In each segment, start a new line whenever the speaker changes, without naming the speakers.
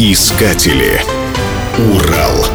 Искатели. Урал.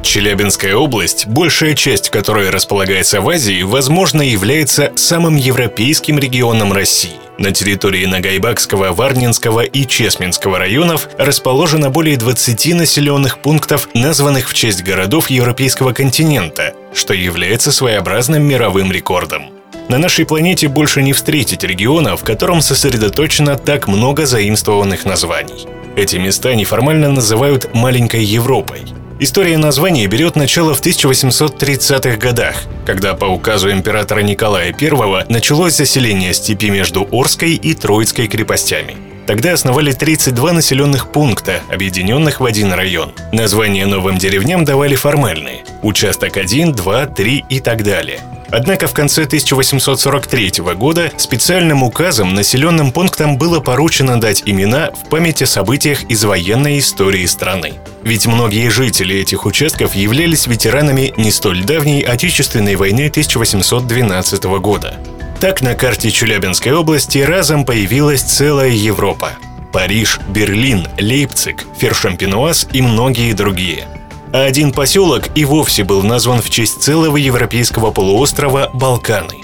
Челябинская область, большая часть которой располагается в Азии, возможно, является самым европейским регионом России. На территории Нагайбакского, Варнинского и Чесменского районов расположено более 20 населенных пунктов, названных в честь городов европейского континента, что является своеобразным мировым рекордом. На нашей планете больше не встретить региона, в котором сосредоточено так много заимствованных названий. Эти места неформально называют «маленькой Европой». История названия берет начало в 1830-х годах, когда по указу императора Николая I началось заселение степи между Орской и Троицкой крепостями. Тогда основали 32 населенных пункта, объединенных в один район. Названия новым деревням давали формальные – участок 1, 2, 3 и так далее – Однако в конце 1843 года специальным указом населенным пунктам было поручено дать имена в память о событиях из военной истории страны. Ведь многие жители этих участков являлись ветеранами не столь давней Отечественной войны 1812 года. Так на карте Челябинской области разом появилась целая Европа. Париж, Берлин, Лейпциг, Фершампинуаз и многие другие – а один поселок и вовсе был назван в честь целого европейского полуострова Балканы.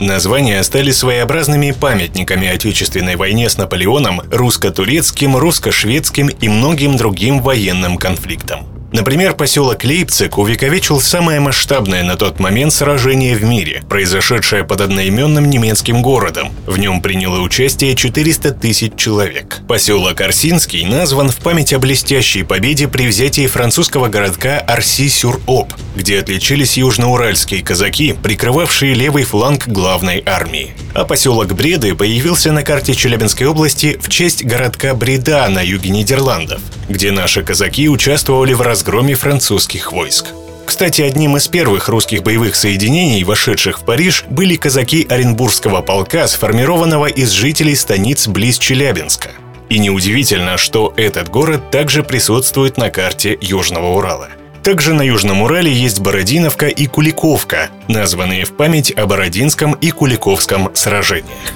Названия стали своеобразными памятниками Отечественной войне с Наполеоном, русско-турецким, русско-шведским и многим другим военным конфликтам. Например, поселок Лейпциг увековечил самое масштабное на тот момент сражение в мире, произошедшее под одноименным немецким городом. В нем приняло участие 400 тысяч человек. Поселок Арсинский назван в память о блестящей победе при взятии французского городка Арси-Сюр-Об, где отличились южноуральские казаки, прикрывавшие левый фланг главной армии. А поселок Бреды появился на карте Челябинской области в честь городка Бреда на юге Нидерландов, где наши казаки участвовали в разгроме французских войск. Кстати, одним из первых русских боевых соединений, вошедших в Париж, были казаки Оренбургского полка, сформированного из жителей станиц близ Челябинска. И неудивительно, что этот город также присутствует на карте Южного Урала. Также на Южном Урале есть Бородиновка и Куликовка, названные в память о Бородинском и Куликовском сражениях.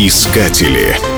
Искатели.